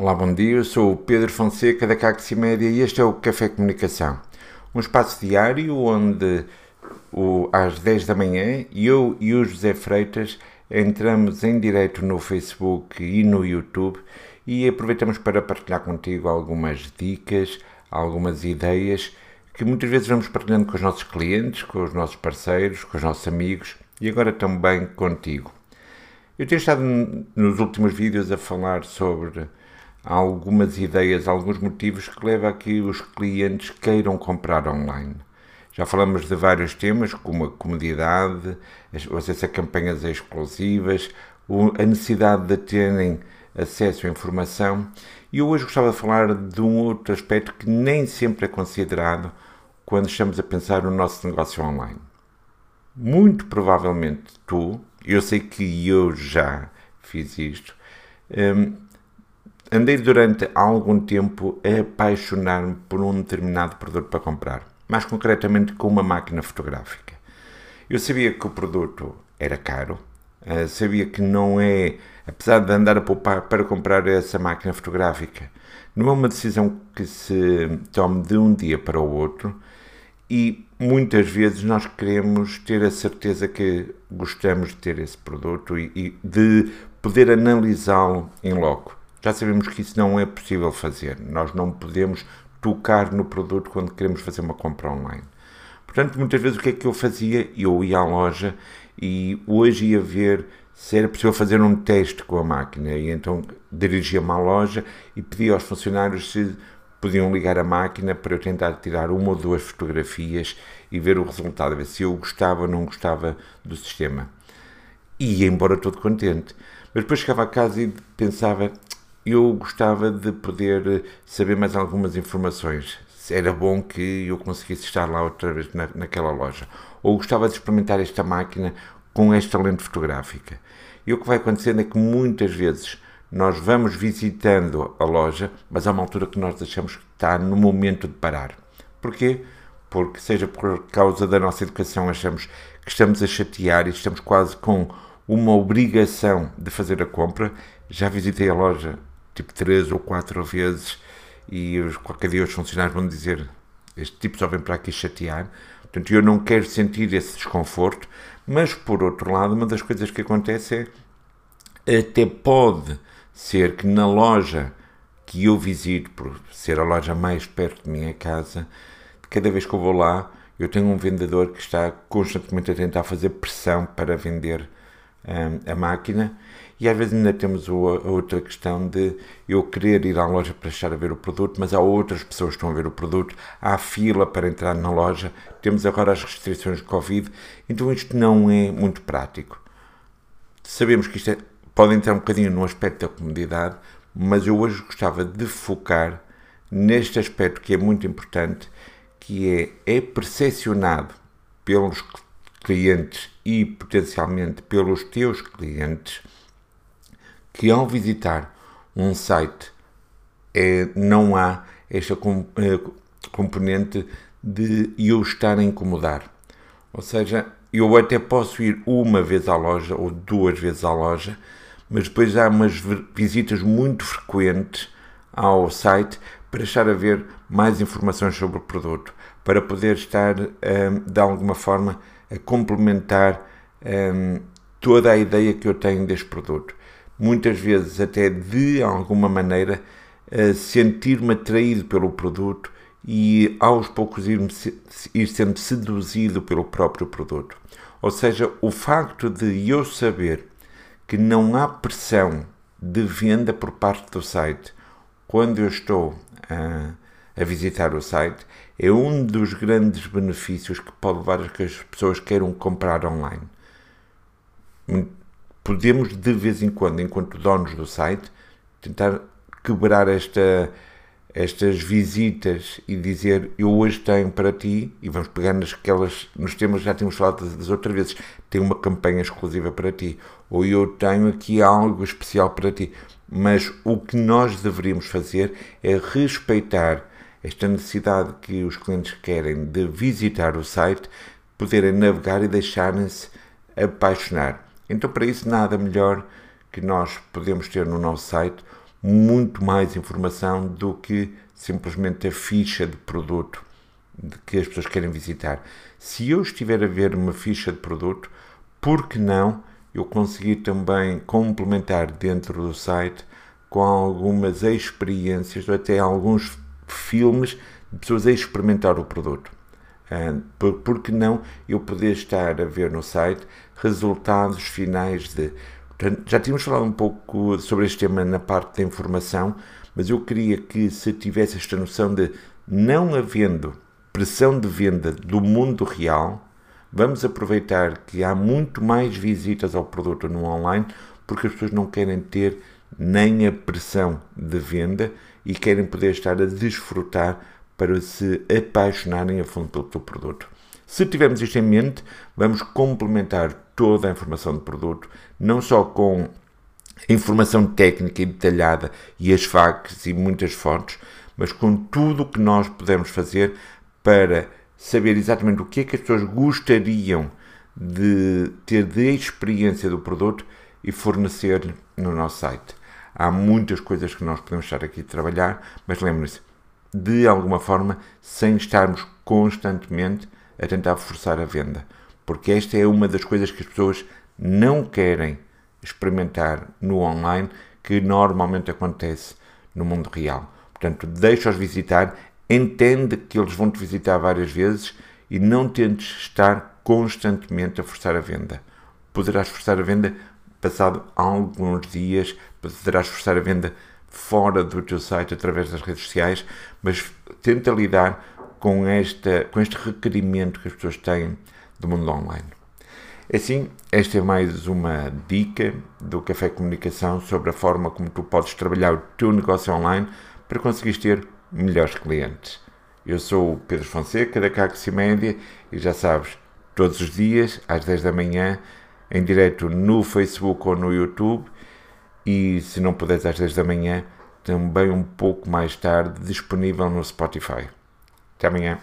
Olá, bom dia. Eu sou o Pedro Fonseca da Caxi Média e este é o Café Comunicação. Um espaço diário onde o, às 10 da manhã eu e o José Freitas entramos em direto no Facebook e no YouTube e aproveitamos para partilhar contigo algumas dicas, algumas ideias que muitas vezes vamos partilhando com os nossos clientes, com os nossos parceiros, com os nossos amigos e agora também contigo. Eu tenho estado nos últimos vídeos a falar sobre algumas ideias, alguns motivos que levam a que os clientes queiram comprar online. Já falamos de vários temas, como a comodidade, o acesso campanhas exclusivas, a necessidade de terem acesso à informação. E hoje gostava de falar de um outro aspecto que nem sempre é considerado quando estamos a pensar no nosso negócio online. Muito provavelmente tu, eu sei que eu já fiz isto, hum, andei durante algum tempo a apaixonar-me por um determinado produto para comprar, mais concretamente com uma máquina fotográfica. Eu sabia que o produto era caro, eh, sabia que não é, apesar de andar a poupar para comprar essa máquina fotográfica, não é uma decisão que se tome de um dia para o outro e muitas vezes nós queremos ter a certeza que gostamos de ter esse produto e, e de poder analisá-lo em loco. Já sabemos que isso não é possível fazer. Nós não podemos tocar no produto quando queremos fazer uma compra online. Portanto, muitas vezes o que é que eu fazia? Eu ia à loja e hoje ia ver se era possível fazer um teste com a máquina. E então dirigia-me à loja e pedia aos funcionários se podiam ligar a máquina para eu tentar tirar uma ou duas fotografias e ver o resultado, ver se eu gostava ou não gostava do sistema. E ia embora todo contente. Mas depois chegava a casa e pensava, eu gostava de poder saber mais algumas informações. Era bom que eu conseguisse estar lá outra vez na, naquela loja. Ou gostava de experimentar esta máquina com esta lente fotográfica. E o que vai acontecendo é que muitas vezes nós vamos visitando a loja, mas há uma altura que nós achamos que está no momento de parar. Porquê? Porque, seja por causa da nossa educação, achamos que estamos a chatear e estamos quase com uma obrigação de fazer a compra. Já visitei a loja tipo três ou quatro vezes e qualquer dia os funcionários vão dizer este tipo só vem para aqui chatear. Portanto, eu não quero sentir esse desconforto, mas por outro lado, uma das coisas que acontece é até pode ser que na loja que eu visito, por ser a loja mais perto de minha casa, cada vez que eu vou lá, eu tenho um vendedor que está constantemente a tentar fazer pressão para vender um, a máquina e às vezes ainda temos a outra questão de eu querer ir à loja para estar a ver o produto, mas há outras pessoas que estão a ver o produto, há fila para entrar na loja, temos agora as restrições de Covid, então isto não é muito prático. Sabemos que isto é, pode entrar um bocadinho no aspecto da comodidade, mas eu hoje gostava de focar neste aspecto que é muito importante, que é, é percepcionado pelos clientes e potencialmente pelos teus clientes que ao visitar um site é, não há esta com, é, componente de eu estar a incomodar. Ou seja, eu até posso ir uma vez à loja ou duas vezes à loja, mas depois há umas visitas muito frequentes ao site para estar a ver mais informações sobre o produto, para poder estar hum, de alguma forma a complementar hum, toda a ideia que eu tenho deste produto muitas vezes até de alguma maneira sentir-me atraído pelo produto e aos poucos ir, ir sendo seduzido pelo próprio produto. Ou seja, o facto de eu saber que não há pressão de venda por parte do site quando eu estou a, a visitar o site é um dos grandes benefícios que pode levar a que as pessoas queiram comprar online podemos de vez em quando, enquanto donos do site, tentar quebrar esta, estas visitas e dizer eu hoje tenho para ti, e vamos pegar nasquelas, nos temas já tínhamos falado das outras vezes, tenho uma campanha exclusiva para ti, ou eu tenho aqui algo especial para ti. Mas o que nós deveríamos fazer é respeitar esta necessidade que os clientes querem de visitar o site, poderem navegar e deixarem-se apaixonar. Então, para isso, nada melhor que nós podemos ter no nosso site muito mais informação do que simplesmente a ficha de produto que as pessoas querem visitar. Se eu estiver a ver uma ficha de produto, por que não eu conseguir também complementar dentro do site com algumas experiências ou até alguns filmes de pessoas a experimentar o produto? Uh, por, por que não eu poder estar a ver no site resultados finais de. Já tínhamos falado um pouco sobre este tema na parte da informação, mas eu queria que se tivesse esta noção de não havendo pressão de venda do mundo real, vamos aproveitar que há muito mais visitas ao produto no online porque as pessoas não querem ter nem a pressão de venda e querem poder estar a desfrutar para se apaixonarem a fundo pelo teu produto. Se tivermos isto em mente, vamos complementar toda a informação do produto, não só com informação técnica e detalhada e as facts e muitas fotos, mas com tudo o que nós podemos fazer para saber exatamente o que é que as pessoas gostariam de ter de experiência do produto e fornecer no nosso site. Há muitas coisas que nós podemos estar aqui a trabalhar, mas lembre-se, de alguma forma, sem estarmos constantemente a tentar forçar a venda. Porque esta é uma das coisas que as pessoas não querem experimentar no online, que normalmente acontece no mundo real. Portanto, deixa-os visitar, entende que eles vão te visitar várias vezes e não tentes estar constantemente a forçar a venda. Poderás forçar a venda passado alguns dias, poderás forçar a venda fora do teu site através das redes sociais, mas tenta lidar com, esta, com este requerimento que as pessoas têm do mundo online. Assim, esta é mais uma dica do Café Comunicação sobre a forma como tu podes trabalhar o teu negócio online para conseguires ter melhores clientes. Eu sou o Pedro Fonseca da Caxi Média e já sabes, todos os dias às 10 da manhã, em direto no Facebook ou no YouTube e se não puderes às 10 da manhã, também um pouco mais tarde disponível no Spotify. Até amanhã.